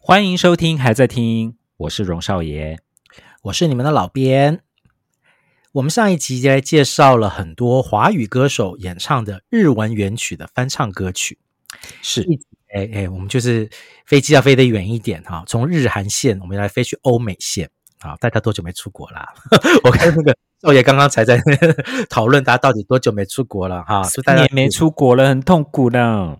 欢迎收听，还在听，我是荣少爷，我是你们的老编。我们上一集来介绍了很多华语歌手演唱的日文原曲的翻唱歌曲，是，哎哎，我们就是飞机要飞得远一点哈，从日韩线我们来飞去欧美线啊！大家多久没出国啦？我看那个少爷刚刚才在讨论，大家到底多久没出国了哈？是大家没出国了，很痛苦的。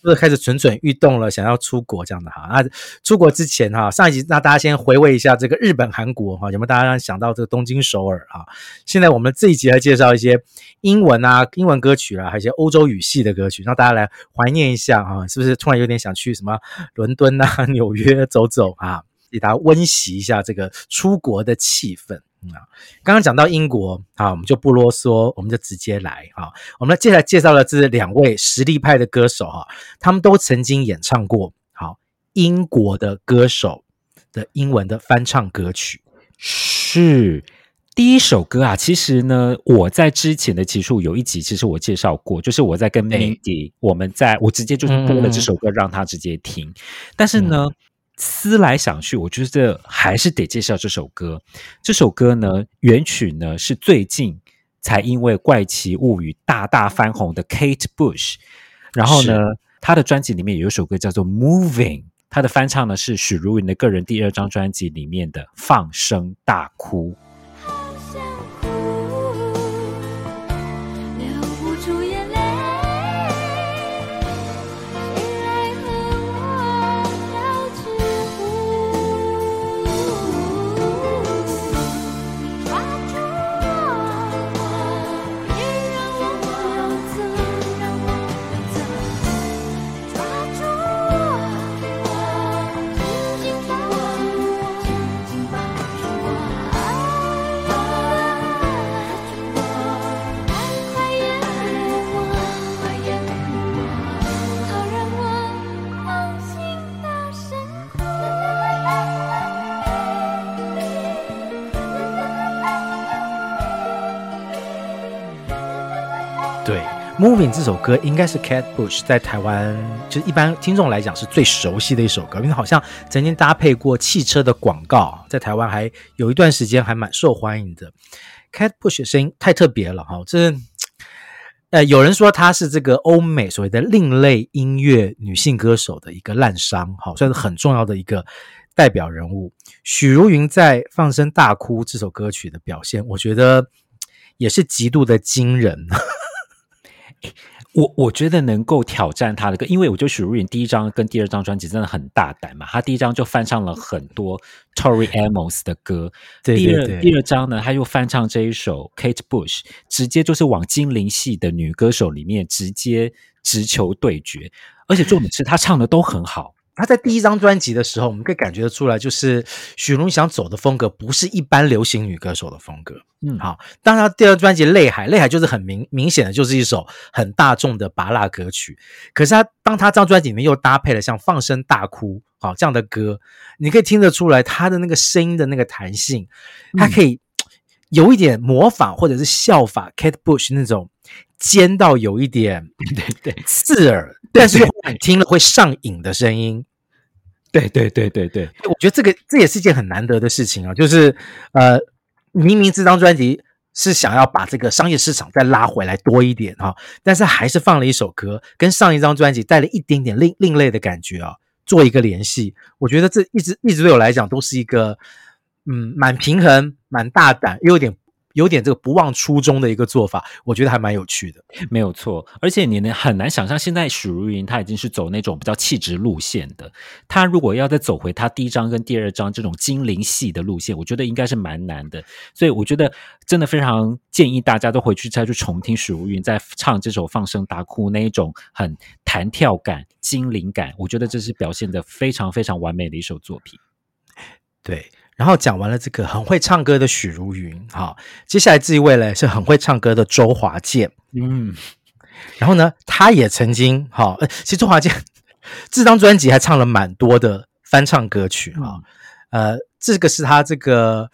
是不是开始蠢蠢欲动了，想要出国这样的哈？那出国之前哈，上一集那大家先回味一下这个日本、韩国哈，有没有大家想到这个东京、首尔啊？现在我们这一集来介绍一些英文啊、英文歌曲啊，还有一些欧洲语系的歌曲，让大家来怀念一下啊，是不是突然有点想去什么伦敦啊、纽约走走啊，给大家温习一下这个出国的气氛。嗯啊，刚刚讲到英国啊，我们就不啰嗦，我们就直接来啊。我们接下来介绍的这两位实力派的歌手哈，他们都曾经演唱过好英国的歌手的英文的翻唱歌曲。是第一首歌啊，其实呢，我在之前的集数有一集，其实我介绍过，就是我在跟 Mandy，我们在我直接就是播了这首歌，让他直接听。嗯、但是呢。嗯思来想去，我觉得还是得介绍这首歌。这首歌呢，原曲呢是最近才因为《怪奇物语》大大翻红的 Kate Bush。然后呢，他的专辑里面有一首歌叫做《Moving》，他的翻唱呢是许茹芸的个人第二张专辑里面的《放声大哭》。《Moving》这首歌应该是 Cat Bush 在台湾，就是一般听众来讲是最熟悉的一首歌，因为好像曾经搭配过汽车的广告，在台湾还有一段时间还蛮受欢迎的。Cat Bush 的声音太特别了哈，这呃有人说她是这个欧美所谓的另类音乐女性歌手的一个滥觴，好算是很重要的一个代表人物。许茹芸在《放声大哭》这首歌曲的表现，我觉得也是极度的惊人。我我觉得能够挑战他的歌，因为我觉得许茹芸第一张跟第二张专辑真的很大胆嘛。他第一张就翻唱了很多 Tori Amos 的歌，对对对，第二第二张呢，他又翻唱这一首 Kate Bush，直接就是往精灵系的女歌手里面直接直球对决，而且重点是她唱的都很好。他在第一张专辑的时候，我们可以感觉得出来，就是许茹芸想走的风格不是一般流行女歌手的风格。嗯，好，当他第二专辑《泪海》，《泪海》就是很明明显的就是一首很大众的拔辣歌曲。可是他当他这张专辑里面又搭配了像《放声大哭》好这样的歌，你可以听得出来他的那个声音的那个弹性，他可以有一点模仿或者是效法 Kate Bush 那种尖到有一点 对对刺耳，但是你听了会上瘾的声音。对对对对对，我觉得这个这也是一件很难得的事情啊，就是呃，明明这张专辑是想要把这个商业市场再拉回来多一点哈，但是还是放了一首歌，跟上一张专辑带了一点点另另类的感觉啊，做一个联系，我觉得这一直一直对我来讲都是一个嗯，蛮平衡、蛮大胆又有点。有点这个不忘初衷的一个做法，我觉得还蛮有趣的，没有错。而且你呢很难想象，现在许茹芸她已经是走那种比较气质路线的。她如果要再走回她第一张跟第二张这种精灵系的路线，我觉得应该是蛮难的。所以我觉得真的非常建议大家都回去再去重听许茹芸在唱这首《放声大哭》那一种很弹跳感、精灵感，我觉得这是表现得非常非常完美的一首作品。对。然后讲完了这个很会唱歌的许茹芸，好，接下来这一位呢是很会唱歌的周华健，嗯，然后呢，他也曾经，好，其实周华健 这张专辑还唱了蛮多的翻唱歌曲啊，嗯、呃，这个是他这个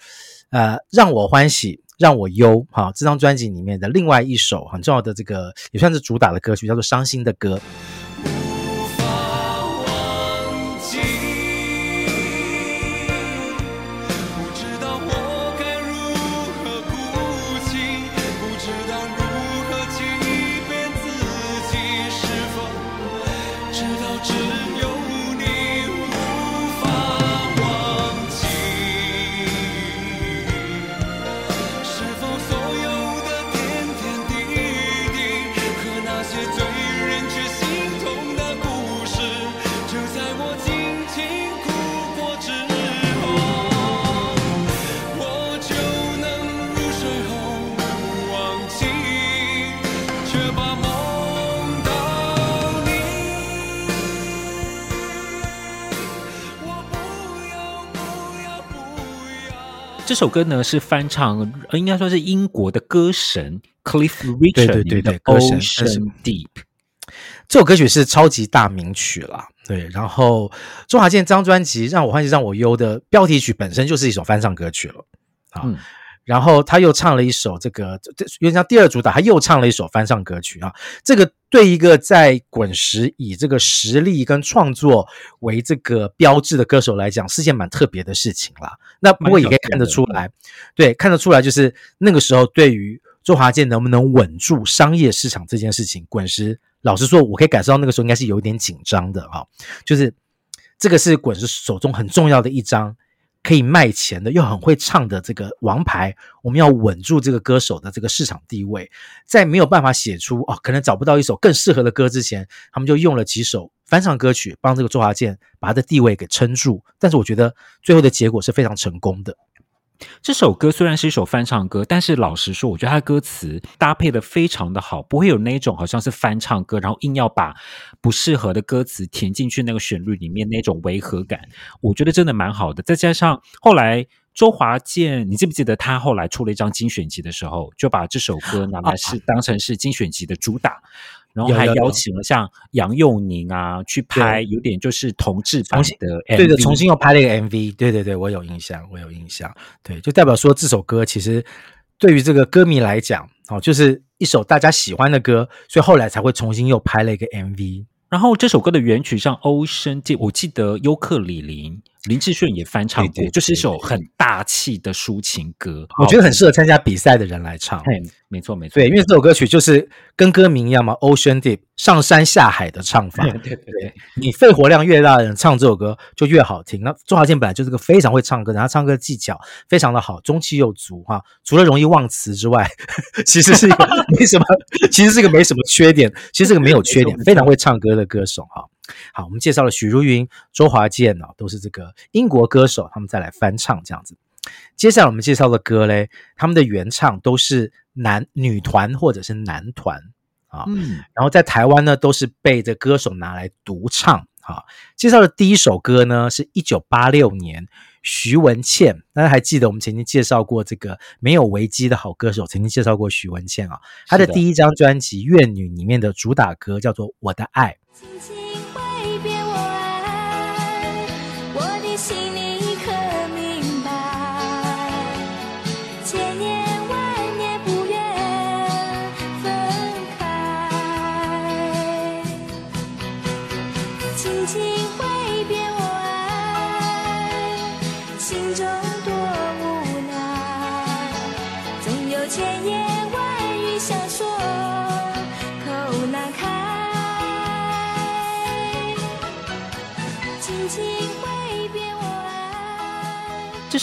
呃让我欢喜让我忧，哈，这张专辑里面的另外一首很重要的这个也算是主打的歌曲，叫做伤心的歌。这首歌呢是翻唱，应该说是英国的歌神 Cliff Richard 对对，Ocean Deep。这首歌曲是超级大名曲啦，对。然后周华健这张专辑《让我欢喜让我忧》的标题曲本身就是一首翻唱歌曲了啊。嗯然后他又唱了一首这个，这有点像第二主打，他又唱了一首翻唱歌曲啊。这个对一个在滚石以这个实力跟创作为这个标志的歌手来讲，是件蛮特别的事情啦。那不过也可以看得出来，对，看得出来就是那个时候对于周华健能不能稳住商业市场这件事情，滚石老实说，我可以感受到那个时候应该是有一点紧张的哈。就是这个是滚石手中很重要的一张。可以卖钱的，又很会唱的这个王牌，我们要稳住这个歌手的这个市场地位，在没有办法写出哦，可能找不到一首更适合的歌之前，他们就用了几首翻唱歌曲，帮这个周华健把他的地位给撑住。但是我觉得最后的结果是非常成功的。这首歌虽然是一首翻唱歌，但是老实说，我觉得它的歌词搭配的非常的好，不会有那种好像是翻唱歌，然后硬要把不适合的歌词填进去那个旋律里面那种违和感。我觉得真的蛮好的。再加上后来周华健，你记不记得他后来出了一张精选集的时候，就把这首歌拿来是当成是精选集的主打。然后还邀请了像杨佑宁啊去拍，有点就是同志版的 MV，对的，重新又拍了一个 MV，对对对，我有印象，我有印象，对，就代表说这首歌其实对于这个歌迷来讲，哦，就是一首大家喜欢的歌，所以后来才会重新又拍了一个 MV。然后这首歌的原曲像 Ocean Deep，我记得尤克里林。林志炫也翻唱过，对对对对，就是一首很大气的抒情歌，我觉得很适合参加比赛的人来唱。嘿，没错没错，对，因为这首歌曲就是跟歌名一样嘛，Ocean Deep，上山下海的唱法。对对对，你肺活量越大的人唱这首歌就越好听。那周华健本来就是个非常会唱歌然后唱歌技巧非常的好，中气又足哈。除了容易忘词之外，其实是一个 没什么，其实是一个没什么缺点，其实是个没有缺点，非常会唱歌的歌手哈。好，我们介绍了许茹芸、周华健啊，都是这个英国歌手，他们再来翻唱这样子。接下来我们介绍的歌嘞，他们的原唱都是男女团或者是男团啊，嗯，然后在台湾呢都是被这歌手拿来独唱啊。介绍的第一首歌呢，是一九八六年。徐文倩，大家还记得我们曾经介绍过这个没有危机的好歌手，曾经介绍过徐文倩啊。她的第一张专辑《怨女》里面的主打歌叫做《我的爱》。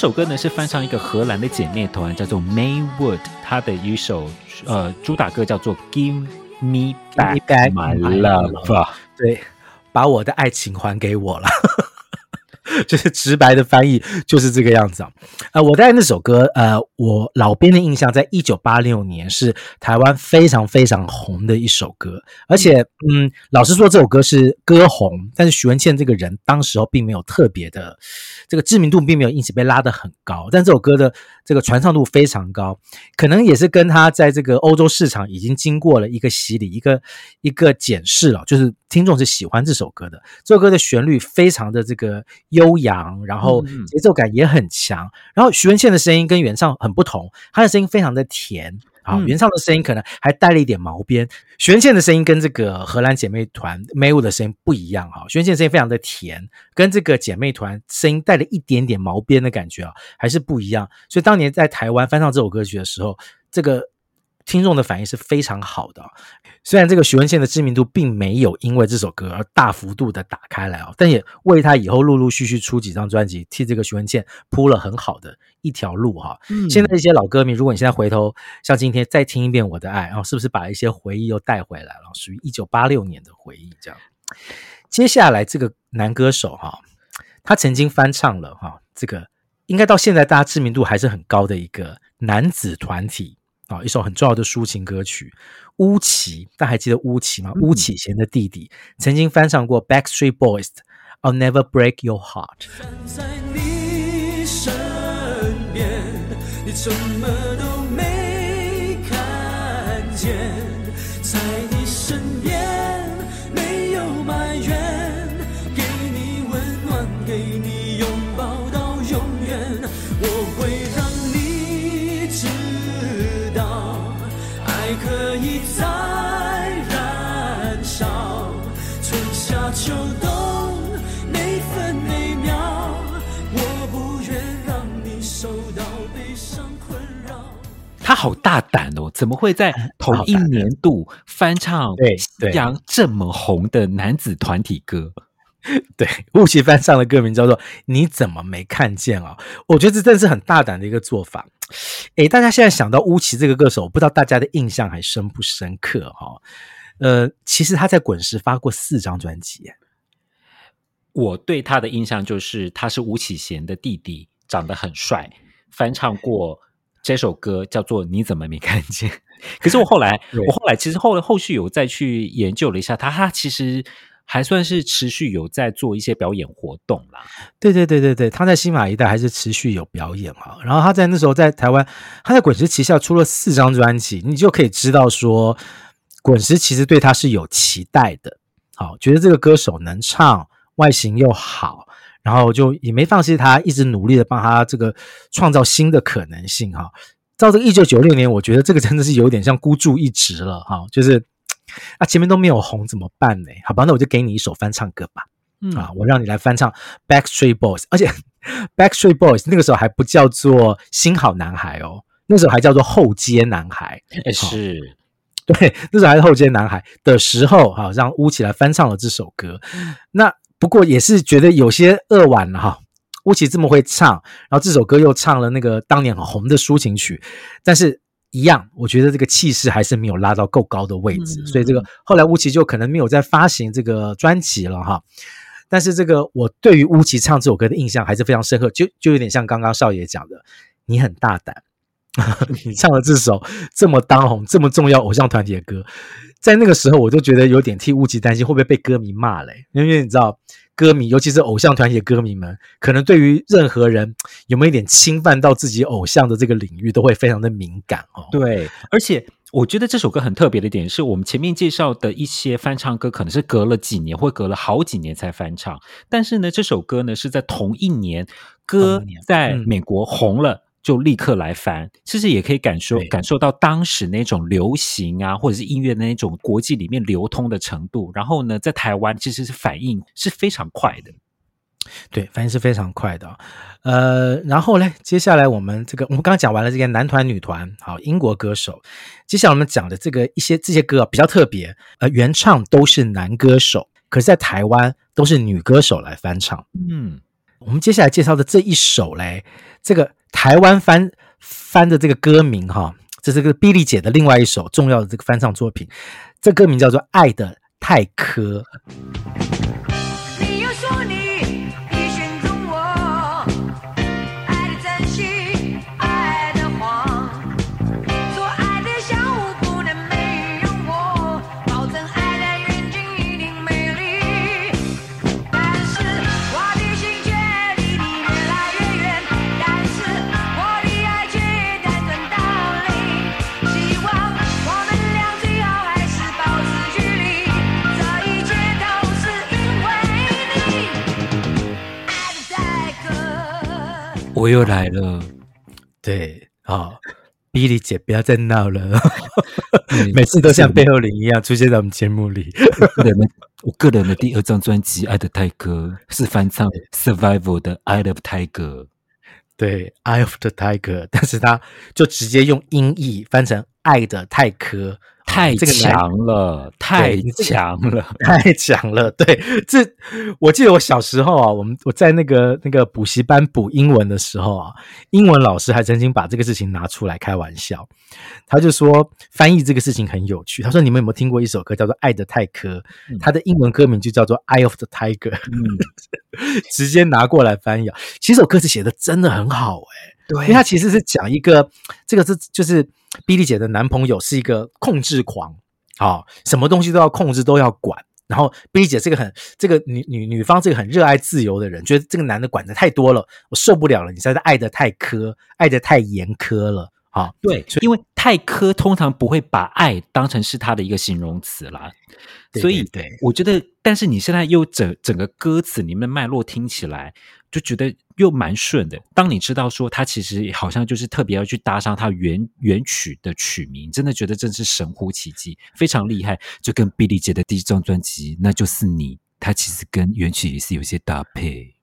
首歌呢是翻唱一个荷兰的姐妹团，叫做 Maywood，她的一首呃主打歌叫做 Give Me Back My Love，对，把我的爱情还给我了。就是直白的翻译就是这个样子啊，呃，我在那首歌，呃，我老编的印象，在一九八六年是台湾非常非常红的一首歌，而且，嗯，老实说，这首歌是歌红，但是徐文倩这个人当时候并没有特别的这个知名度，并没有因此被拉得很高，但这首歌的这个传唱度非常高，可能也是跟他在这个欧洲市场已经经过了一个洗礼，一个一个检视了，就是听众是喜欢这首歌的，这首歌的旋律非常的这个悠扬，然后节奏感也很强。嗯、然后徐文倩的声音跟原唱很不同，她的声音非常的甜啊，原唱的声音可能还带了一点毛边。徐文倩的声音跟这个荷兰姐妹团 Maywood 的声音不一样哈，徐文倩声音非常的甜，跟这个姐妹团声音带了一点点毛边的感觉啊，还是不一样。所以当年在台湾翻唱这首歌曲的时候，这个。听众的反应是非常好的，虽然这个徐文倩的知名度并没有因为这首歌而大幅度的打开来哦，但也为他以后陆陆续续出几张专辑，替这个徐文倩铺了很好的一条路哈。嗯，现在一些老歌迷，如果你现在回头像今天再听一遍《我的爱》，然后是不是把一些回忆又带回来了？属于一九八六年的回忆这样。接下来这个男歌手哈，他曾经翻唱了哈，这个应该到现在大家知名度还是很高的一个男子团体。啊，一首很重要的抒情歌曲，巫奇，大家还记得巫奇吗？巫启贤的弟弟曾经翻唱过 Backstreet Boys 的 I'll Never Break Your Heart。站在你身边什么都好大胆哦！怎么会在同一年度翻唱西洋这么红的男子团体歌？对，巫启翻唱的歌名叫做《你怎么没看见》啊？我觉得这真的是很大胆的一个做法。诶，大家现在想到巫启这个歌手，不知道大家的印象还深不深刻哈？呃，其实他在滚石发过四张专辑。我对他的印象就是他是吴启贤的弟弟，长得很帅，翻唱过这首歌叫做《你怎么没看见》。可是我后来，我后来其实后后续有再去研究了一下他，他其实。还算是持续有在做一些表演活动啦。对对对对对，他在新马一带还是持续有表演嘛。然后他在那时候在台湾，他在滚石旗下出了四张专辑，你就可以知道说，滚石其实对他是有期待的。好，觉得这个歌手能唱，外形又好，然后就也没放弃他，一直努力的帮他这个创造新的可能性哈。到这个一九九六年，我觉得这个真的是有点像孤注一掷了哈，就是。啊，前面都没有红怎么办呢？好吧，那我就给你一首翻唱歌吧。嗯啊，我让你来翻唱 Backstreet Boys，而且 Backstreet Boys 那个时候还不叫做新好男孩哦，那时候还叫做后街男孩。欸、是，对，那时候还是后街男孩的时候，哈，让乌起来翻唱了这首歌。那不过也是觉得有些扼腕了哈，巫启这么会唱，然后这首歌又唱了那个当年很红的抒情曲，但是。一样，我觉得这个气势还是没有拉到够高的位置，嗯、所以这个后来巫启就可能没有再发行这个专辑了哈。但是这个我对于巫启唱这首歌的印象还是非常深刻，就就有点像刚刚少爷讲的，你很大胆，你唱了这首这么当红、这么重要偶像团体的歌，在那个时候我就觉得有点替巫启担心会不会被歌迷骂嘞，因为你知道。歌迷，尤其是偶像团体的歌迷们，可能对于任何人有没有一点侵犯到自己偶像的这个领域，都会非常的敏感哦。对，而且我觉得这首歌很特别的点，是我们前面介绍的一些翻唱歌，可能是隔了几年，或隔了好几年才翻唱。但是呢，这首歌呢是在同一年，歌在美国红了。嗯就立刻来翻，其实也可以感受感受到当时那种流行啊，或者是音乐的那种国际里面流通的程度。然后呢，在台湾其实是反应是非常快的，对，反应是非常快的。呃，然后呢，接下来我们这个我们刚刚讲完了这个男团女团，好，英国歌手。接下来我们讲的这个一些这些歌比较特别，呃，原唱都是男歌手，可是在台湾都是女歌手来翻唱。嗯，我们接下来介绍的这一首嘞，这个。台湾翻翻的这个歌名哈，这是个 Billy 姐的另外一首重要的这个翻唱作品，这歌名叫做《爱的太苛》。我又来了，对啊，Billy 姐不要再闹了，每次都像背后灵一样出现在我们节目里。我个人的，我个人的第二张专辑《爱的泰戈》是翻唱 Survival 的《Eye of Tiger》，对，《Eye of the Tiger》，但是他就直接用音译翻成《爱的太苛》。太强了，太强了，太强了！对，这我记得我小时候啊，我们我在那个那个补习班补英文的时候啊，英文老师还曾经把这个事情拿出来开玩笑，他就说翻译这个事情很有趣。他说：“你们有没有听过一首歌叫做《爱的泰戈》？它的英文歌名就叫做《Eye of the Tiger》。”嗯，直接拿过来翻译。其实这首歌词写的真的很好，欸，诶对，因为他其实是讲一个这个是就是。Billy 姐的男朋友是一个控制狂，啊，什么东西都要控制，都要管。然后 Billie 姐这个很这个女女女方这个很热爱自由的人，觉得这个男的管的太多了，我受不了了，你实在是爱的太苛，爱的太严苛了。啊，对，因为太苛通常不会把爱当成是他的一个形容词啦，对对对，所以对，我觉得，但是你现在又整整个歌词里面脉络听起来就觉得又蛮顺的。当你知道说他其实好像就是特别要去搭上他原原曲的曲名，真的觉得真是神乎其技，非常厉害。就跟 Billy 姐的第一张专辑《那就是你》，他其实跟原曲也是有些搭配。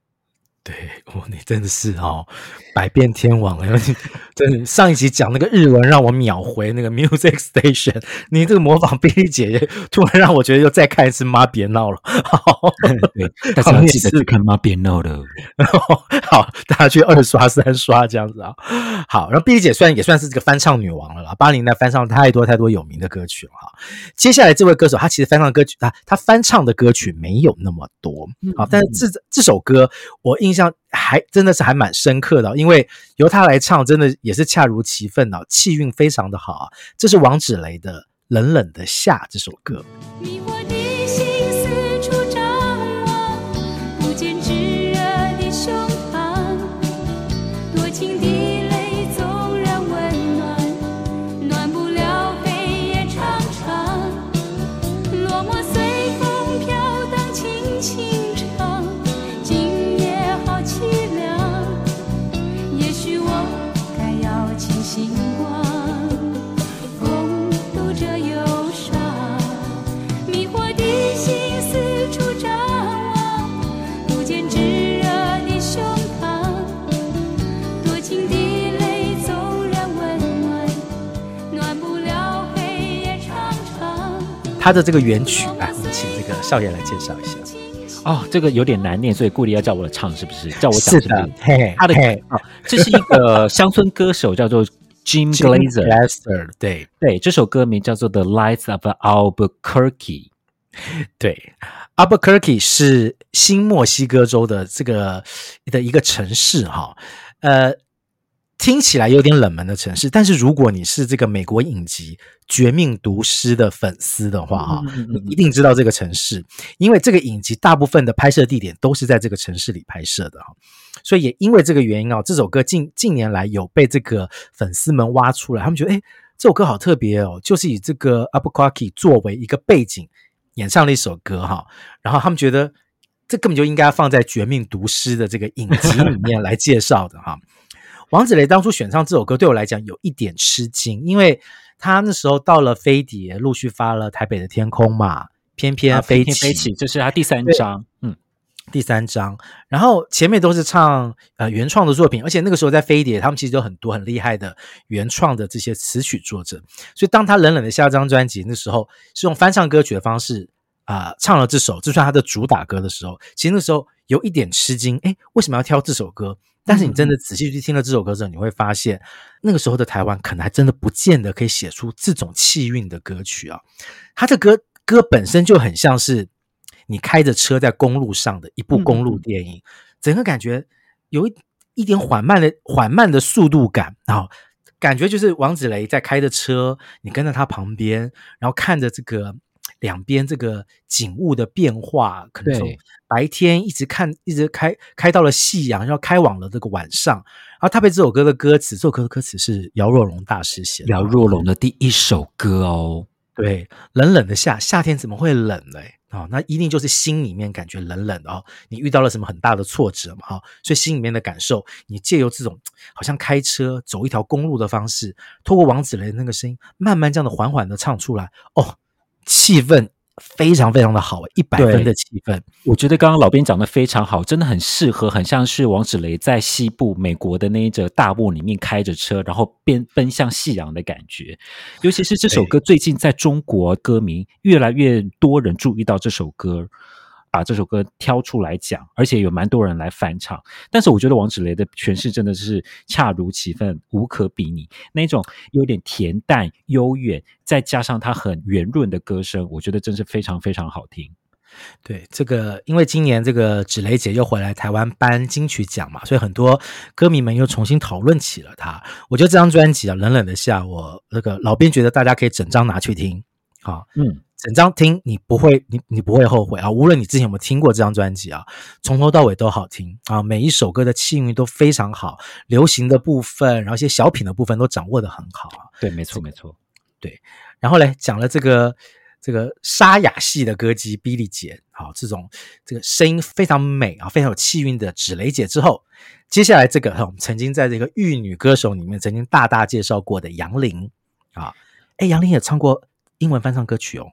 对，哦，你真的是哦，百变天王哎！真的，上一集讲那个日文让我秒回那个 Music Station，你这个模仿 Billie 姐，突然让我觉得又再看一次妈别闹了。好，对，大家要记得去看妈别闹了。好，大家去二刷三刷这样子啊。好，然后 Billie 姐虽然也算是这个翻唱女王了啦，八零年代翻唱太多太多有名的歌曲了哈。接下来这位歌手，他其实翻唱歌曲，他他翻唱的歌曲没有那么多好，但是这这首歌我印象。像还真的是还蛮深刻的，因为由他来唱，真的也是恰如其分啊，气韵非常的好啊。这是王芷蕾的《冷冷的夏》这首歌。他的这个原曲，来，我们请这个少爷来介绍一下。哦，这个有点难念，所以顾里要叫我唱，是不是？叫我讲是，是的。嘿，他的嘿哦，这是一个乡村歌手，叫做 Jim Glazer。对对，这首歌名叫做《The Lights of Albuquerque》。对，Albuquerque 是新墨西哥州的这个的一个城市，哈，呃。听起来有点冷门的城市，但是如果你是这个美国影集《绝命毒师》的粉丝的话，哈，你一定知道这个城市，因为这个影集大部分的拍摄地点都是在这个城市里拍摄的，哈，所以也因为这个原因啊，这首歌近近年来有被这个粉丝们挖出来，他们觉得，哎，这首歌好特别哦，就是以这个 Albuquerque 作为一个背景演唱了一首歌，哈，然后他们觉得这根本就应该放在《绝命毒师》的这个影集里面来介绍的，哈。王子雷当初选唱这首歌，对我来讲有一点吃惊，因为他那时候到了飞碟，陆续发了《台北的天空》嘛，翩翩飞起，啊、飞起，这是他第三张，嗯，第三张。然后前面都是唱呃原创的作品，而且那个时候在飞碟，他们其实有很多很厉害的原创的这些词曲作者。所以当他冷冷的下张专辑那时候，是用翻唱歌曲的方式啊、呃、唱了这首，这算他的主打歌的时候，其实那时候有一点吃惊，诶，为什么要挑这首歌？但是你真的仔细去听了这首歌之后，你会发现，那个时候的台湾可能还真的不见得可以写出这种气韵的歌曲啊。他的歌歌本身就很像是你开着车在公路上的一部公路电影，整个感觉有一一点缓慢的缓慢的速度感，然后感觉就是王子雷在开着车，你跟在他旁边，然后看着这个。两边这个景物的变化，可能从白天一直看，一直开开到了夕阳，要开往了这个晚上。然后，他被这首歌的歌词，这首歌的歌词是姚若龙大师写的，姚若龙的第一首歌哦。对，冷冷的夏，夏天怎么会冷呢？啊、哦，那一定就是心里面感觉冷冷的哦。你遇到了什么很大的挫折嘛？哈、哦，所以心里面的感受，你借由这种好像开车走一条公路的方式，透过王子雷的那个声音，慢慢这样的缓缓的唱出来哦。气氛非常非常的好，一百分的气氛。我觉得刚刚老编讲的非常好，真的很适合，很像是王芷雷在西部美国的那一则大雾里面开着车，然后边奔向夕阳的感觉。尤其是这首歌，最近在中国歌迷越来越多人注意到这首歌。把这首歌挑出来讲，而且有蛮多人来翻唱。但是我觉得王芷蕾的诠释真的是恰如其分，无可比拟。那种有点恬淡悠远，再加上她很圆润的歌声，我觉得真是非常非常好听。对，这个因为今年这个芷蕾姐又回来台湾颁金曲奖嘛，所以很多歌迷们又重新讨论起了她。我觉得这张专辑啊，冷冷的夏，我那个老编觉得大家可以整张拿去听。好，嗯。整张听你不会，你你不会后悔啊！无论你之前有没有听过这张专辑啊，从头到尾都好听啊，每一首歌的气韵都非常好，流行的部分，然后一些小品的部分都掌握得很好啊。对，没错，没错。对，然后嘞，讲了这个这个沙哑系的歌姬 Billy 姐，好，这种这个声音非常美啊，非常有气韵的芷蕾姐之后，接下来这个哈，我们曾经在这个玉女歌手里面曾经大大介绍过的杨林啊，哎，杨林也唱过英文翻唱歌曲哦。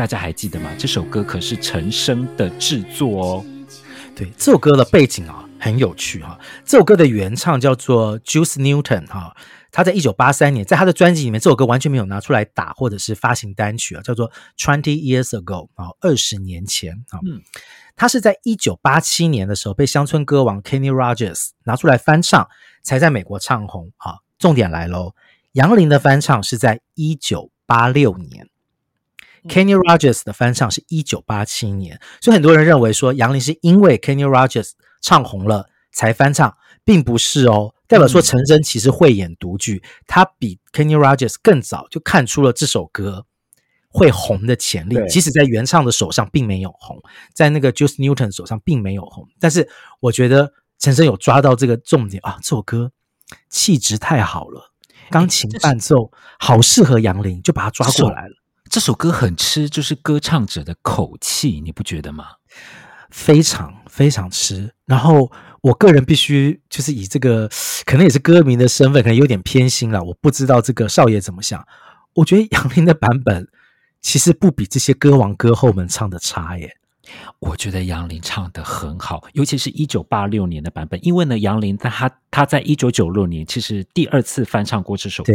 大家还记得吗？这首歌可是陈升的制作哦。对，这首歌的背景啊很有趣哈。这首歌的原唱叫做 Juice Newton 哈，他在一九八三年在他的专辑里面，这首歌完全没有拿出来打或者是发行单曲啊，叫做 Twenty Years Ago 啊，二十年前啊。嗯，他是在一九八七年的时候被乡村歌王 Kenny Rogers 拿出来翻唱，才在美国唱红啊。重点来喽，杨林的翻唱是在一九八六年。Kenny Rogers 的翻唱是一九八七年，所以很多人认为说杨林是因为 Kenny Rogers 唱红了才翻唱，并不是哦。代表说陈真其实慧眼独具，他比 Kenny Rogers 更早就看出了这首歌会红的潜力，即使在原唱的手上并没有红，在那个 Juice Newton 手上并没有红，但是我觉得陈真有抓到这个重点啊，这首歌气质太好了，钢琴伴奏好适合杨林，就把他抓过来了。这首歌很吃，就是歌唱者的口气，你不觉得吗？非常非常吃。然后我个人必须就是以这个，可能也是歌迷的身份，可能有点偏心了。我不知道这个少爷怎么想。我觉得杨林的版本其实不比这些歌王歌后们唱的差耶。我觉得杨林唱的很好，尤其是一九八六年的版本，因为呢，杨林在他他在一九九六年其实第二次翻唱过这首歌。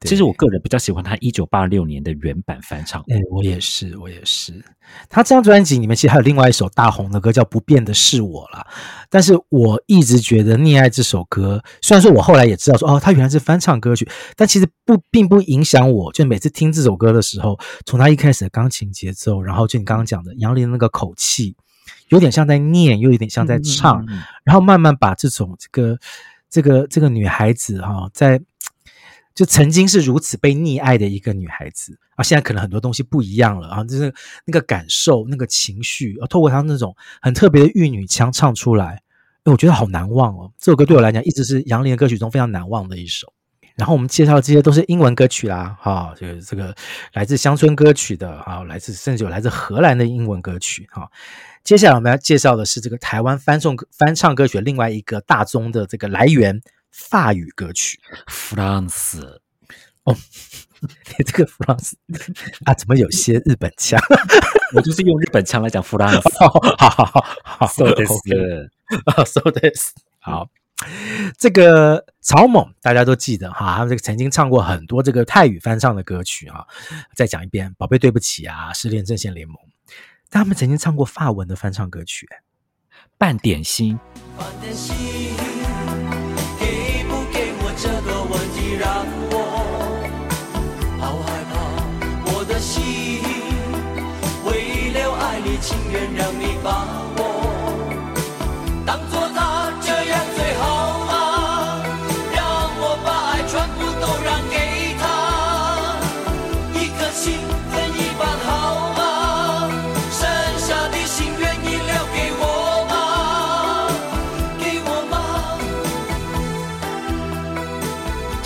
其实我个人比较喜欢他一九八六年的原版翻唱。哎，我也是，我也是。他这张专辑里面其实还有另外一首大红的歌，叫《不变的是我》啦。但是我一直觉得《溺爱》这首歌，虽然说我后来也知道说哦，他原来是翻唱歌曲，但其实不并不影响我。就每次听这首歌的时候，从他一开始的钢琴节奏，然后就你刚刚讲的杨林那个口气，有点像在念，又有点像在唱，嗯嗯嗯，然后慢慢把这种这个这个这个女孩子哈、哦，在。就曾经是如此被溺爱的一个女孩子啊，现在可能很多东西不一样了啊，就是那个感受、那个情绪啊，透过她那种很特别的玉女腔唱出来，我觉得好难忘哦。这首歌对我来讲一直是杨林的歌曲中非常难忘的一首。然后我们介绍的这些都是英文歌曲啦，哈，就是这个来自乡村歌曲的啊，来自甚至有来自荷兰的英文歌曲哈。接下来我们要介绍的是这个台湾翻唱翻唱歌曲另外一个大宗的这个来源。法语歌曲，，France 哦，你 这个 France 啊，怎么有些日本腔？我就是用日本腔来讲 France。好好好好，so this，啊，so this，好，这个草蜢大家都记得哈，他们这个曾经唱过很多这个泰语翻唱的歌曲啊。再讲一遍，宝贝对不起啊，失恋阵线联盟，但他们曾经唱过法文的翻唱歌曲，半点心。情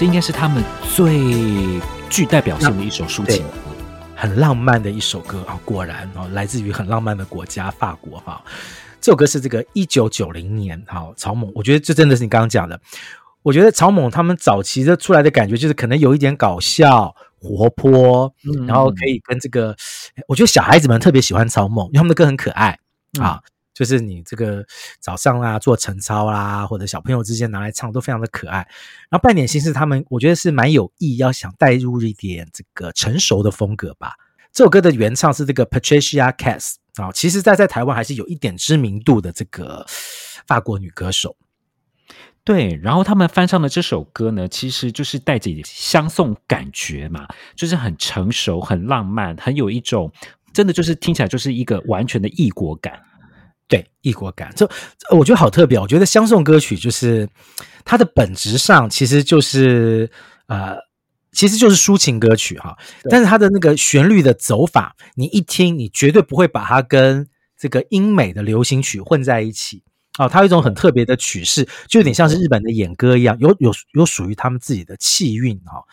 这应该是他们最具代表性的一首抒情歌。很浪漫的一首歌啊，果然啊，来自于很浪漫的国家法国哈。这首歌是这个一九九零年，好，草蜢，我觉得这真的是你刚刚讲的。我觉得草蜢他们早期的出来的感觉，就是可能有一点搞笑、活泼，嗯、然后可以跟这个，我觉得小孩子们特别喜欢草蜢，因为他们的歌很可爱、嗯、啊。就是你这个早上啊做晨操啦，或者小朋友之间拿来唱，都非常的可爱。然后半点心思，他们我觉得是蛮有意，要想带入一点这个成熟的风格吧。这首歌的原唱是这个 Patricia Kaas 啊，其实在在台湾还是有一点知名度的这个法国女歌手。对，然后他们翻唱的这首歌呢，其实就是带着相送感觉嘛，就是很成熟、很浪漫，很有一种真的就是听起来就是一个完全的异国感。对，异国感，这我觉得好特别。我觉得相送歌曲就是它的本质上其实就是呃，其实就是抒情歌曲哈。但是它的那个旋律的走法，你一听，你绝对不会把它跟这个英美的流行曲混在一起哦。它有一种很特别的曲式，就有点像是日本的演歌一样，有有有属于他们自己的气韵哈。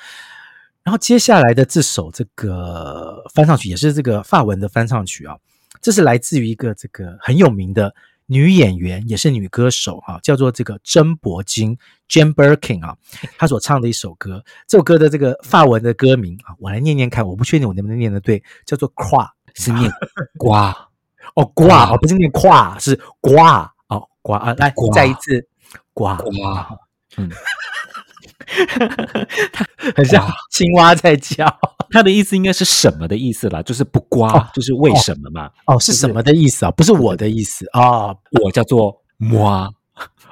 然后接下来的这首这个翻唱曲也是这个法文的翻唱曲啊。这是来自于一个这个很有名的女演员，也是女歌手哈，叫做这个珍柏金 （Jane Birkin） 啊，她所唱的一首歌。这首歌的这个法文的歌名啊，我来念念看，我不确定我能不能念得对，叫做 “croix”，是念 “瓜”哦，“瓜”哦，不是念“跨”，是“瓜”哦，“瓜”啊，来再一次“瓜”瓜，嗯。它 很像青蛙在叫，它的意思应该是什么的意思啦？就是不刮，哦、就是为什么嘛？哦，哦是什么的意思啊？不是我的意思啊、哦，我叫做 moi，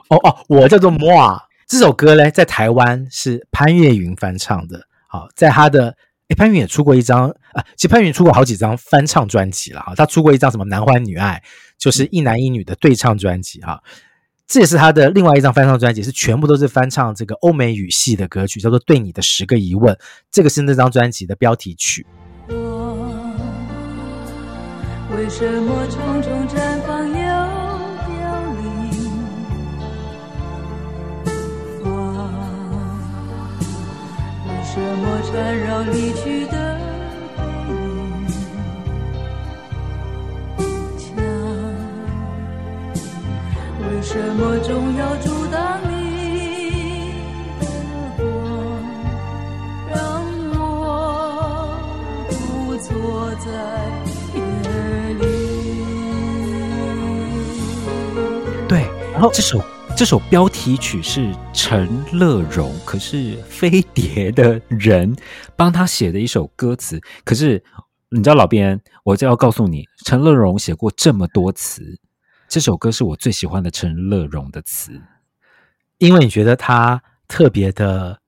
哦哦，我叫做 moi。这首歌呢，在台湾是潘越云翻唱的。好，在他的诶潘越云也出过一张啊，其实潘越云出过好几张翻唱专辑了哈。他出过一张什么男欢女爱，就是一男一女的对唱专辑哈。这也是他的另外一张翻唱专辑，是全部都是翻唱这个欧美语系的歌曲，叫做《对你的十个疑问》。这个是那张专辑的标题曲。我为什么重重绽放又凋零？花为什么缠绕离去什么重要阻挡你，让我独坐在夜里。对，然后这首这首标题曲是陈乐融，可是飞碟的人帮他写的一首歌词。可是你知道老编，我就要告诉你，陈乐融写过这么多词。这首歌是我最喜欢的陈乐融的词，因为你觉得他特别的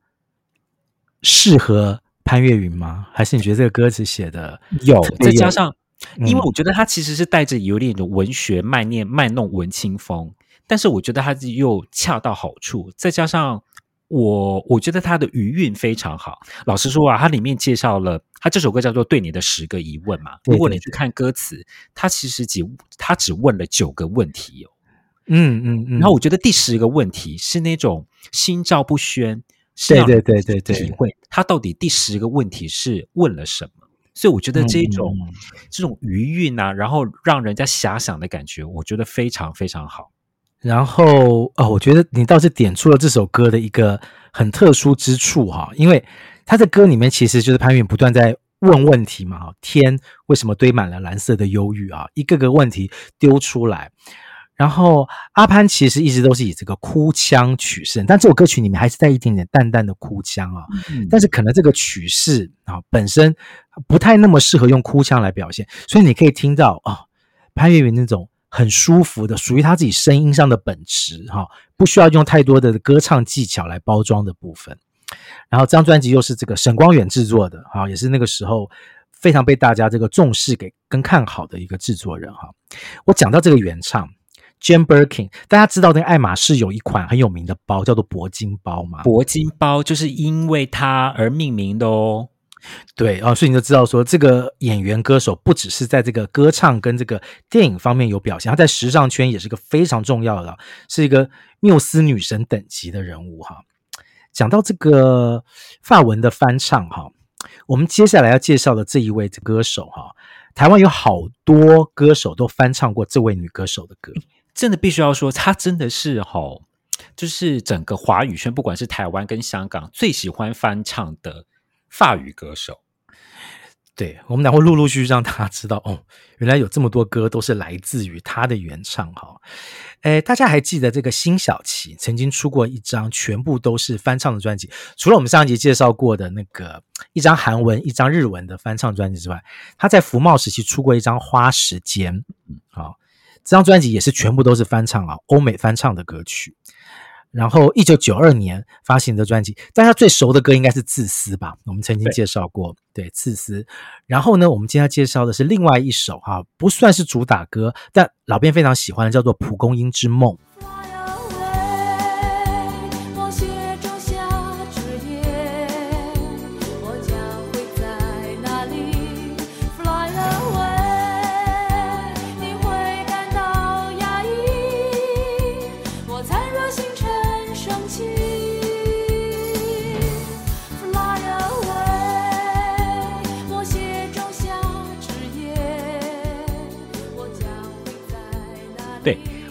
适合潘越云吗？还是你觉得这个歌词写的有？再加上，因为我觉得他其实是带着有点的文学卖念卖弄文青风，但是我觉得他又恰到好处，再加上。我我觉得他的余韵非常好。老实说啊，它里面介绍了他这首歌叫做《对你的十个疑问》嘛。如果你去看歌词，他其实只他只问了九个问题哦。嗯嗯嗯。然后我觉得第十个问题是那种心照不宣，对对对对对，体会他到底第十个问题是问了什么。所以我觉得这种这种余韵啊，然后让人家遐想的感觉，我觉得非常非常好。然后哦，我觉得你倒是点出了这首歌的一个很特殊之处哈，因为他的歌里面其实就是潘越云不断在问问题嘛，天为什么堆满了蓝色的忧郁啊？一个个问题丢出来，然后阿潘其实一直都是以这个哭腔取胜，但这首歌曲里面还是带一点点淡淡的哭腔啊，嗯、但是可能这个曲式啊本身不太那么适合用哭腔来表现，所以你可以听到啊潘粤明那种。很舒服的，属于他自己声音上的本质哈，不需要用太多的歌唱技巧来包装的部分。然后这张专辑又是这个沈光远制作的哈，也是那个时候非常被大家这个重视给跟看好的一个制作人哈。我讲到这个原唱 Jane Birkin，大家知道那个爱马仕有一款很有名的包叫做铂金包吗？铂金包就是因为它而命名的哦。对啊，所以你就知道说，这个演员歌手不只是在这个歌唱跟这个电影方面有表现，他在时尚圈也是个非常重要的，是一个缪斯女神等级的人物哈。讲到这个法文的翻唱哈，我们接下来要介绍的这一位歌手哈，台湾有好多歌手都翻唱过这位女歌手的歌。真的必须要说，她真的是哈，就是整个华语圈，不管是台湾跟香港，最喜欢翻唱的法语歌手。对，我们俩会陆陆续续让大家知道，哦，原来有这么多歌都是来自于他的原唱哈。诶，大家还记得这个辛晓琪曾经出过一张全部都是翻唱的专辑，除了我们上一集介绍过的那个一张韩文、一张日文的翻唱专辑之外，他在福茂时期出过一张《花时间》，好，这张专辑也是全部都是翻唱啊，欧美翻唱的歌曲。然后，一九九二年发行的专辑，大家最熟的歌应该是《自私》吧？我们曾经介绍过，对，对《自私》。然后呢，我们今天要介绍的是另外一首哈，不算是主打歌，但老编非常喜欢的，叫做《蒲公英之梦》。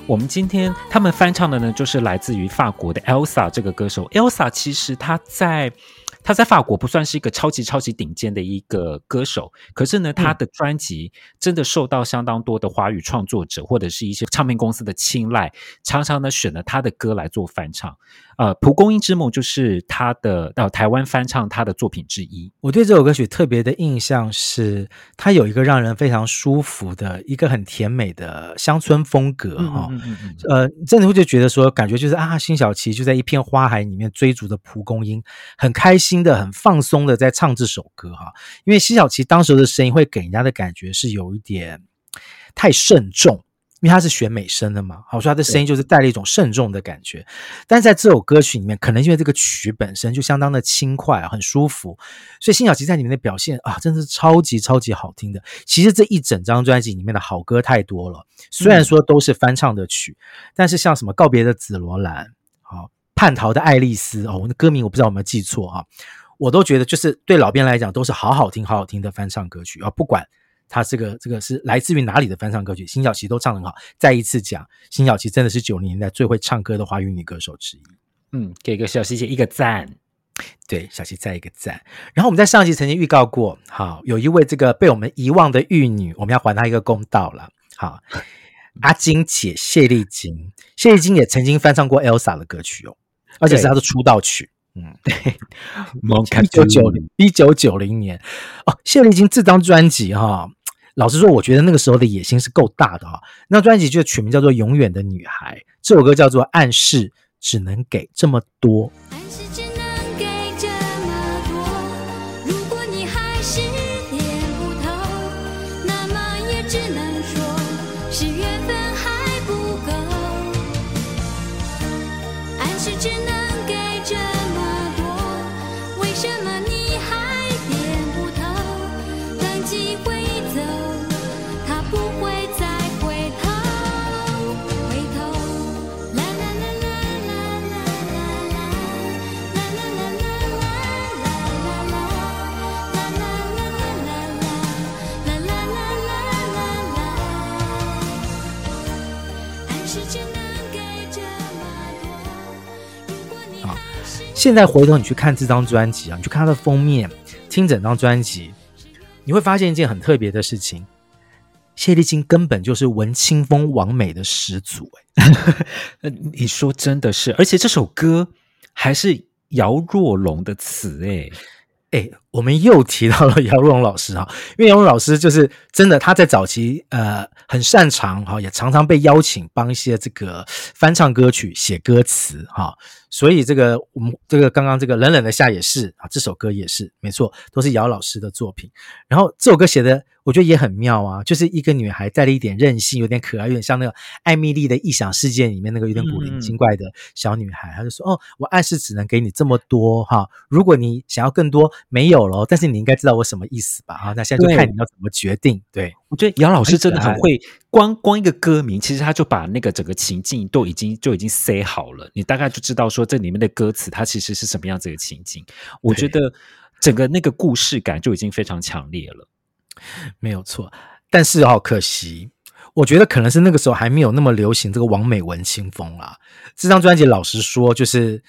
我们今天他们翻唱的呢，就是来自于法国的 Elsa 这个歌手。Elsa 其实她在。他在法国不算是一个超级超级顶尖的一个歌手，可是呢，他的专辑真的受到相当多的华语创作者或者是一些唱片公司的青睐，常常呢选了他的歌来做翻唱。呃，《蒲公英之梦》就是他的到、呃、台湾翻唱他的作品之一。我对这首歌曲特别的印象是，它有一个让人非常舒服的一个很甜美的乡村风格哈。嗯嗯嗯嗯呃，真的会就觉得说，感觉就是啊，辛晓琪就在一片花海里面追逐着蒲公英，很开心。的很放松的在唱这首歌哈，因为辛晓琪当时的声音会给人家的感觉是有一点太慎重，因为他是选美声的嘛，好，所以他的声音就是带了一种慎重的感觉。但是在这首歌曲里面，可能因为这个曲本身就相当的轻快啊，很舒服，所以辛晓琪在里面的表现啊，真的是超级超级好听的。其实这一整张专辑里面的好歌太多了，虽然说都是翻唱的曲，但是像什么告别的紫罗兰，好。叛逃的爱丽丝哦，我的歌名我不知道有没有记错啊，我都觉得就是对老编来讲都是好好听、好好听的翻唱歌曲啊。不管他这个这个是来自于哪里的翻唱歌曲，辛晓琪都唱得很好。再一次讲，辛晓琪真的是九零年代最会唱歌的华语女歌手之一。嗯，给个小琪姐一个赞，对，小琪再一个赞。然后我们在上一集曾经预告过，好，有一位这个被我们遗忘的玉女，我们要还她一个公道了。好，阿金姐谢丽金，谢丽金也曾经翻唱过 Elsa 的歌曲哦。而且是他的出道曲，嗯，对，一九九零一九九零年哦，谢丽金这张专辑哈，老实说，我觉得那个时候的野心是够大的哈。那专辑就取名叫做《永远的女孩》，这首歌叫做《暗示只能给这么多》。是只能。现在回头你去看这张专辑啊，你去看它的封面，听整张专辑，你会发现一件很特别的事情：谢丽金根本就是文青风完美的始祖哎！你说真的是，而且这首歌还是姚若龙的词哎。哎，我们又提到了姚若龙老师哈，因为姚若龙老师就是真的，他在早期呃很擅长哈，也常常被邀请帮一些这个翻唱歌曲写歌词哈，所以这个我们这个刚刚这个冷冷的夏也是啊，这首歌也是没错，都是姚老师的作品。然后这首歌写的我觉得也很妙啊，就是一个女孩带了一点任性，有点可爱，有点像那个艾米丽的异想世界里面那个有点古灵精怪的小女孩。她就说：“哦，我暗示只能给你这么多哈，如果你想要更多，没有了。但是你应该知道我什么意思吧？啊，那现在就看你要怎么决定。对，我觉得姚老师真的很会，光光一个歌名，其实他就把那个整个情境都已经就已经塞好了，你大概就知道说这里面的歌词它其实是什么样子的情境。我觉得整个那个故事感就已经非常强烈了。”没有错，但是好可惜，我觉得可能是那个时候还没有那么流行这个王美文清风啦。这张专辑老实说，就是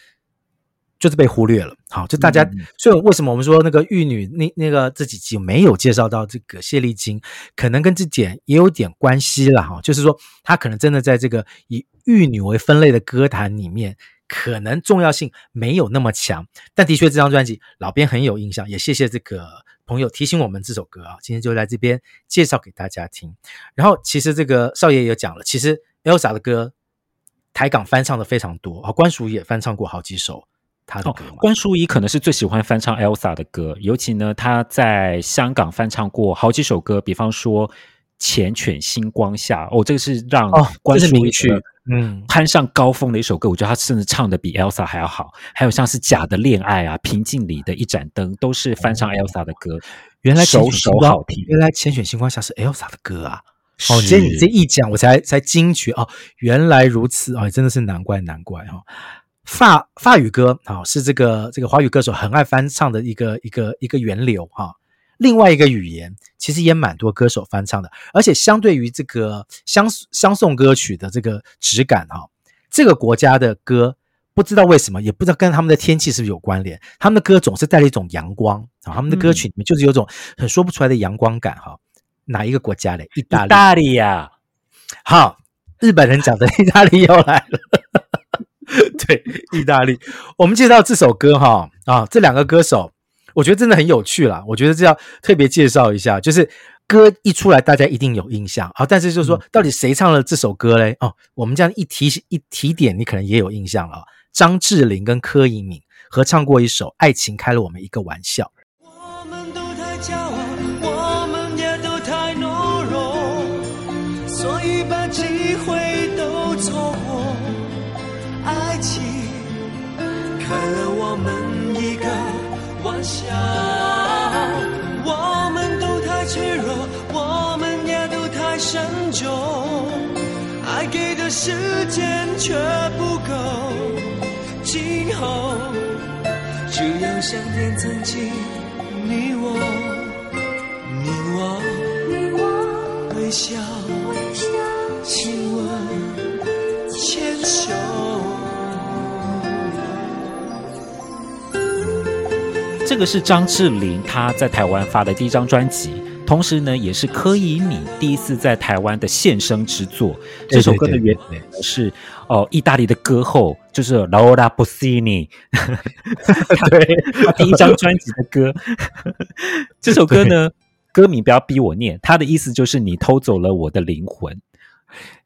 就是被忽略了。好，就大家，嗯、所以为什么我们说那个玉女那那个这几集没有介绍到这个谢丽金，可能跟这点也有点关系了哈。就是说，她可能真的在这个以玉女为分类的歌坛里面，可能重要性没有那么强。但的确，这张专辑老编很有印象，也谢谢这个朋友提醒我们这首歌啊。今天就在这边介绍给大家听。然后，其实这个少爷也讲了，其实 Elsa 的歌台港翻唱的非常多啊，关淑怡也翻唱过好几首。他的歌关淑怡可能是最喜欢翻唱 Elsa 的歌，尤其呢，他在香港翻唱过好几首歌，比方说《浅犬星光下》哦，这个是让关淑怡去嗯攀上高峰的一首歌，我觉得他甚至唱的比 Elsa 还要好。还有像是《假的恋爱》啊，《平静里的一盏灯》都是翻唱 Elsa 的歌，原来首首好听。原来《千选星光下》是 Elsa 的歌啊！哦，今天你这一讲，我才才惊觉哦，原来如此哦，真的是难怪难怪哈。法法语歌啊，是这个这个华语歌手很爱翻唱的一个一个一个源流哈。另外一个语言其实也蛮多歌手翻唱的，而且相对于这个相相送歌曲的这个质感哈，这个国家的歌不知道为什么，也不知道跟他们的天气是不是有关联，他们的歌总是带了一种阳光啊，他们的歌曲里面就是有种很说不出来的阳光感哈。哪一个国家嘞？意大利。意大利呀，好，日本人讲的 意大利又来了。对，意大利，我们介绍这首歌哈啊，这两个歌手，我觉得真的很有趣啦。我觉得这要特别介绍一下，就是歌一出来，大家一定有印象好。但是就是说，到底谁唱了这首歌嘞？哦，我们这样一提一提点，你可能也有印象了。张智霖跟柯以敏合唱过一首《爱情开了我们一个玩笑》。太深重，爱给的时间却不够，今后只有想念曾经你我，你我，你我微笑，微笑，亲吻，牵手。这个是张智霖他在台湾发的第一张专辑，同时呢，也是柯以敏第一次在台湾的献声之作。这首歌的原名是哦，意大利的歌后就是 Laura Pausini，对，他第一张专辑的歌。这首歌呢，歌名不要逼我念，他的意思就是你偷走了我的灵魂。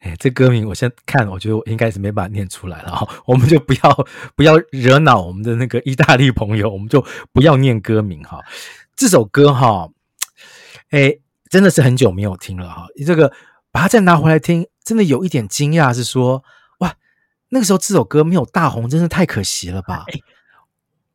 哎，这歌名我现在看，我觉得我应该是没办法念出来了哈。我们就不要不要惹恼我们的那个意大利朋友，我们就不要念歌名哈。这首歌哈，哎，真的是很久没有听了哈。这个把它再拿回来听，真的有一点惊讶，是说哇，那个时候这首歌没有大红，真是太可惜了吧？哎，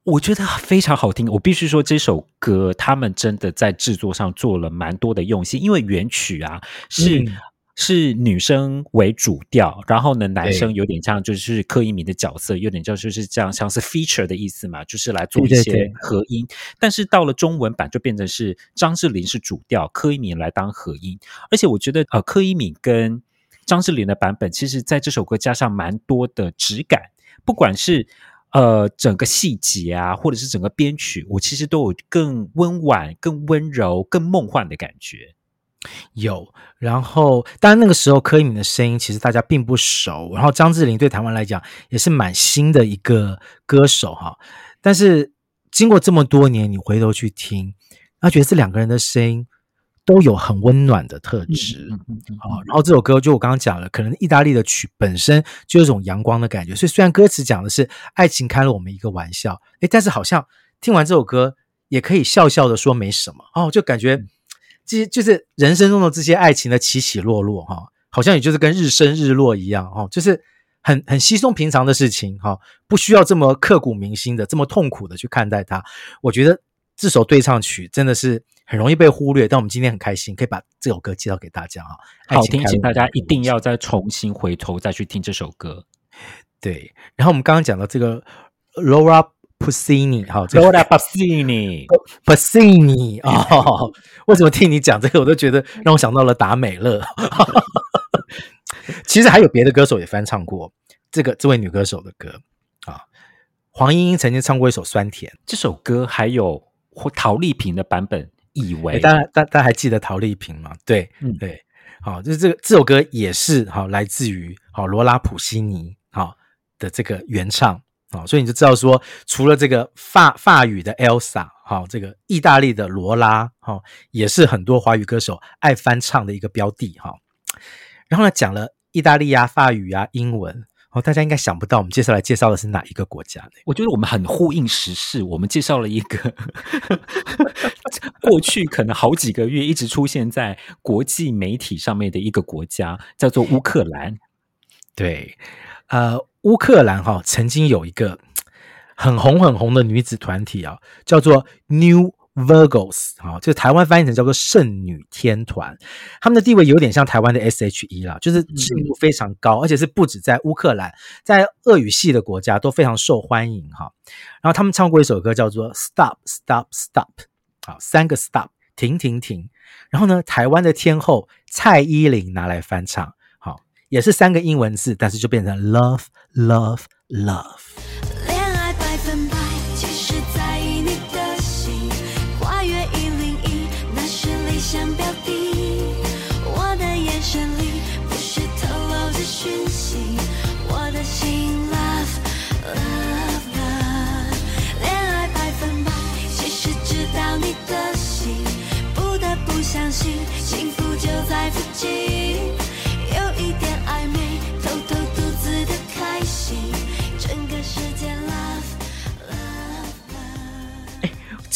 我觉得非常好听。我必须说，这首歌他们真的在制作上做了蛮多的用心，因为原曲啊是。嗯是女生为主调，然后呢，男生有点像就是柯以敏的角色，有点像就是这样，像是 feature 的意思嘛，就是来做一些合音。但是到了中文版就变成是张智霖是主调，柯以敏来当合音。而且我觉得呃，柯以敏跟张智霖的版本，其实在这首歌加上蛮多的质感，不管是呃整个细节啊，或者是整个编曲，我其实都有更温婉、更温柔、更梦幻的感觉。有，然后当然那个时候柯以敏的声音其实大家并不熟，然后张智霖对台湾来讲也是蛮新的一个歌手哈。但是经过这么多年，你回头去听，他觉得这两个人的声音都有很温暖的特质啊。然后这首歌就我刚刚讲了，可能意大利的曲本身就有一种阳光的感觉，所以虽然歌词讲的是爱情开了我们一个玩笑，诶，但是好像听完这首歌也可以笑笑的说没什么哦，就感觉。这些就是人生中的这些爱情的起起落落哈，好像也就是跟日升日落一样哈，就是很很稀松平常的事情哈，不需要这么刻骨铭心的、这么痛苦的去看待它。我觉得这首对唱曲真的是很容易被忽略，但我们今天很开心可以把这首歌介绍给大家哈，好听，请大家一定要再重新回头再去听这首歌。对，然后我们刚刚讲的这个 Laura。Pausini，好，Laura Pausini，Pausini 哦，为什么听你讲这个，我都觉得让我想到了达美乐。其实还有别的歌手也翻唱过这个这位女歌手的歌啊。黄莺莺曾经唱过一首《酸甜》，这首歌还有陶丽萍的版本，以为大家大大家还记得陶丽萍吗？对，嗯，对，好，就是这个这首歌也是好来自于好罗拉普西尼好的这个原唱。好，所以你就知道说，除了这个法法语的 Elsa，哦，这个意大利的罗拉，哈，也是很多华语歌手爱翻唱的一个标的，哈。然后呢，讲了意大利啊、法语啊、英文，哦，大家应该想不到，我们接下来介绍的是哪一个国家呢？我觉得我们很呼应时事，我们介绍了一个过去可能好几个月一直出现在国际媒体上面的一个国家，叫做乌克兰。对，呃。乌克兰哈曾经有一个很红很红的女子团体啊，叫做 New Virgos 啊，就台湾翻译成叫做圣女天团。他们的地位有点像台湾的 S.H.E 啦，就是知名度非常高，而且是不止在乌克兰，在俄语系的国家都非常受欢迎哈。然后他们唱过一首歌叫做 Stop Stop Stop，好，三个 Stop，停停停。然后呢，台湾的天后蔡依林拿来翻唱。也是三个英文字，但是就变成 love love love。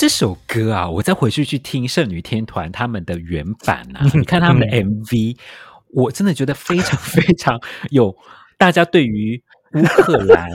这首歌啊，我再回去去听圣女天团他们的原版啊，你看他们的 MV，我真的觉得非常非常有大家对于乌克兰，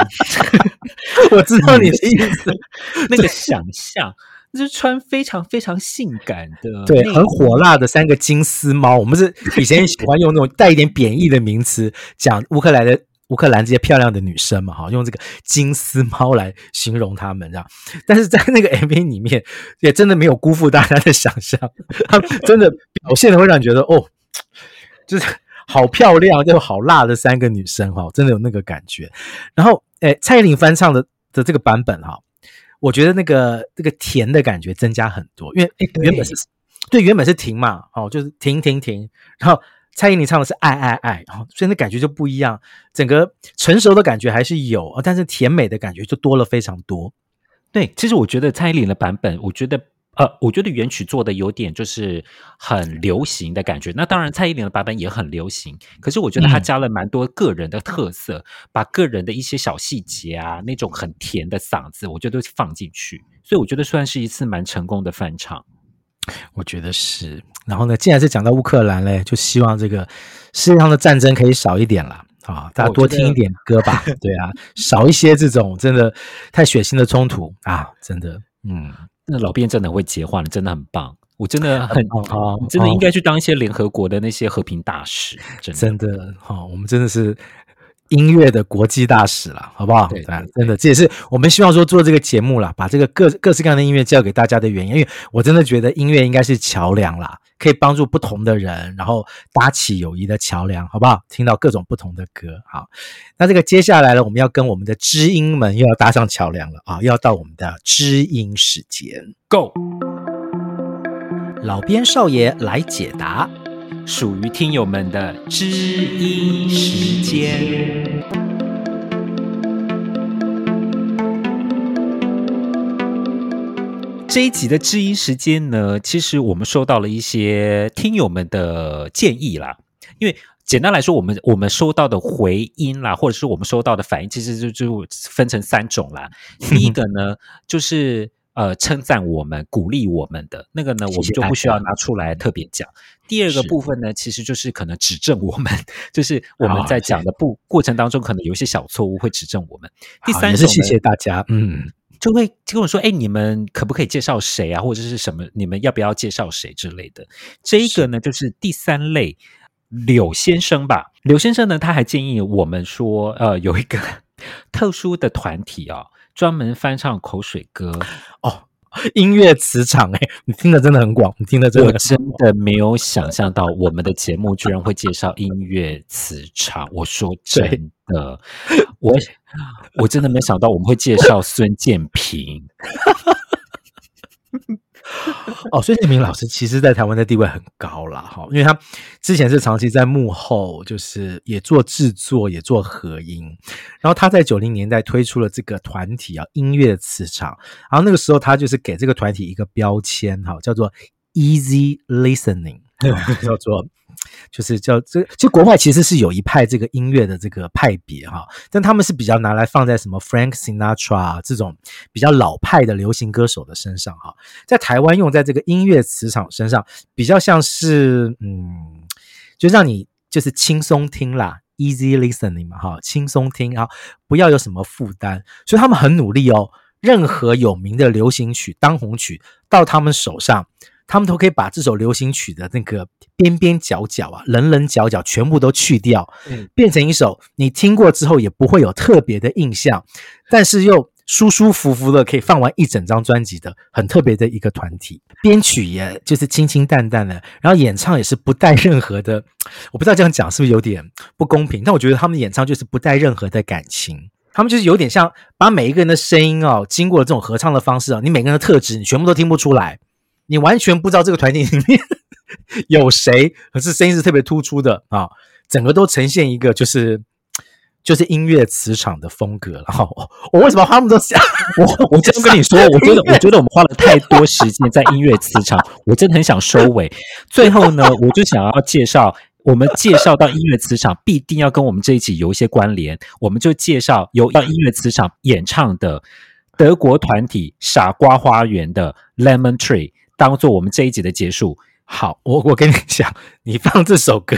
我知道你的意思，那个想象，就是穿非常非常性感的，对，很火辣的三个金丝猫。我们是以前喜欢用那种带一点贬义的名词讲乌克兰的。乌克兰这些漂亮的女生嘛，哈，用这个金丝猫来形容她们，这样。但是在那个 MV 里面，也真的没有辜负大家的想象，他们真的表现的会让你觉得，哦，就是好漂亮，就好辣的三个女生，哈，真的有那个感觉。然后，诶，蔡依林翻唱的的这个版本，哈，我觉得那个这个甜的感觉增加很多，因为诶原本是对，原本是停嘛，哦，就是停停停，然后。蔡依林唱的是爱爱爱，所以那感觉就不一样，整个成熟的感觉还是有，但是甜美的感觉就多了非常多。对，其实我觉得蔡依林的版本，我觉得呃，我觉得原曲做的有点就是很流行的感觉。那当然，蔡依林的版本也很流行，可是我觉得他加了蛮多个人的特色，嗯、把个人的一些小细节啊，那种很甜的嗓子，我觉得都放进去，所以我觉得算是一次蛮成功的翻唱。我觉得是，然后呢，既然是讲到乌克兰嘞，就希望这个世界上的战争可以少一点啦啊，大家多听一点歌吧，对啊，少一些这种真的太血腥的冲突啊，真的，嗯，那老编真的会结话，你真的很棒，我真的很啊，真的应该去当一些联合国的那些和平大使，真的，好，我们真的是。音乐的国际大使了，好不好？对，对，对，真的，这也是我们希望说做这个节目啦，把这个各各式各样的音乐教给大家的原因。因为我真的觉得音乐应该是桥梁啦，可以帮助不同的人，然后搭起友谊的桥梁，好不好？听到各种不同的歌，好。那这个接下来呢，我们要跟我们的知音们又要搭上桥梁了啊！又要到我们的知音时间，Go！老编少爷来解答。属于听友们的知音时间。这一集的知音时间呢，其实我们收到了一些听友们的建议啦。因为简单来说，我们我们收到的回音啦，或者是我们收到的反应，其实就就分成三种啦。第一个呢，就是。呃，称赞我们、鼓励我们的那个呢，我们就不需要拿出来特别讲。第二个部分呢，其实就是可能指正我们，就是我们在讲的不过程当中，可能有一些小错误会指正我们。第三种呢，谢谢大家，嗯，就会跟我说，哎，你们可不可以介绍谁啊，或者是什么？你们要不要介绍谁之类的？这一个呢，就是第三类，柳先生吧。柳先生呢，他还建议我们说，呃，有一个 特殊的团体啊。专门翻唱口水歌哦音乐磁场哎、欸，你听的真的很广，你听的真的我真的没有想象到我们的节目居然会介绍音乐磁场。我说真的，我我真的没想到我们会介绍孙建平。哦，孙建明老师其实，在台湾的地位很高啦。哈，因为他之前是长期在幕后，就是也做制作，也做合音。然后他在九零年代推出了这个团体啊，音乐的磁场。然后那个时候，他就是给这个团体一个标签，哈，叫做 Easy Listening，叫做。就是叫这，其实国外其实是有一派这个音乐的这个派别哈，但他们是比较拿来放在什么 Frank Sinatra 这种比较老派的流行歌手的身上哈，在台湾用在这个音乐磁场身上，比较像是嗯，就让你就是轻松听啦，easy listening 嘛哈，轻松听啊，不要有什么负担，所以他们很努力哦，任何有名的流行曲、当红曲到他们手上。他们都可以把这首流行曲的那个边边角角啊、棱棱角角全部都去掉，嗯，变成一首你听过之后也不会有特别的印象，但是又舒舒服服的可以放完一整张专辑的很特别的一个团体。编曲也就是清清淡淡的，然后演唱也是不带任何的，我不知道这样讲是不是有点不公平，但我觉得他们演唱就是不带任何的感情，他们就是有点像把每一个人的声音哦，经过了这种合唱的方式啊，你每个人的特质你全部都听不出来。你完全不知道这个团体里面 有谁，可是声音是特别突出的啊！整个都呈现一个就是就是音乐磁场的风格。然 后我为什么花那么多时间？我我真跟你说，我觉得我觉得我们花了太多时间在音乐磁场，我真的很想收尾。最后呢，我就想要介绍，我们介绍到音乐磁场，必定要跟我们这一集有一些关联。我们就介绍由到音乐磁场演唱的德国团体傻瓜花园的 Lemon Tree。当做我们这一集的结束。好，我我跟你讲，你放这首歌，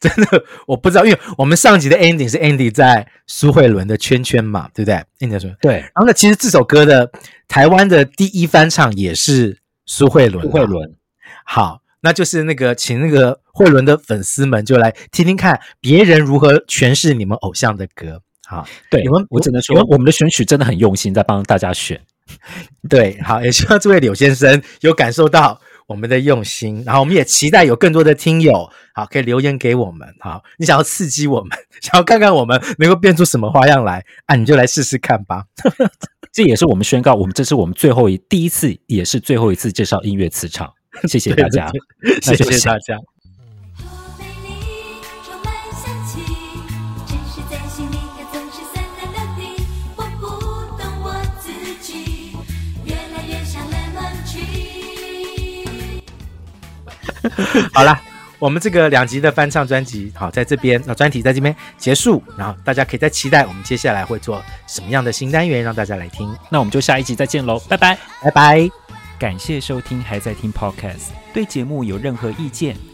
真的我不知道，因为我们上集的 ending 是 Andy 在苏慧伦的圈圈嘛，对不对？Andy 说对。然后呢，其实这首歌的台湾的第一翻唱也是苏慧伦。苏慧伦，好，那就是那个请那个慧伦的粉丝们就来听听看别人如何诠释你们偶像的歌。好，对，你们我只能说我们的选曲真的很用心，在帮大家选。对，好，也希望这位柳先生有感受到我们的用心，然后我们也期待有更多的听友，好，可以留言给我们，好，你想要刺激我们，想要看看我们能够变出什么花样来，啊，你就来试试看吧。这也是我们宣告，我们这是我们最后一第一次，也是最后一次介绍音乐磁场，谢谢大家，对对对，谢谢大家。好啦，我们这个两集的翻唱专辑，好，在这边，那专题在这边结束，然后大家可以再期待我们接下来会做什么样的新单元，让大家来听。那我们就下一集再见喽，拜拜，拜拜，感谢收听，还在听 Podcast，对节目有任何意见，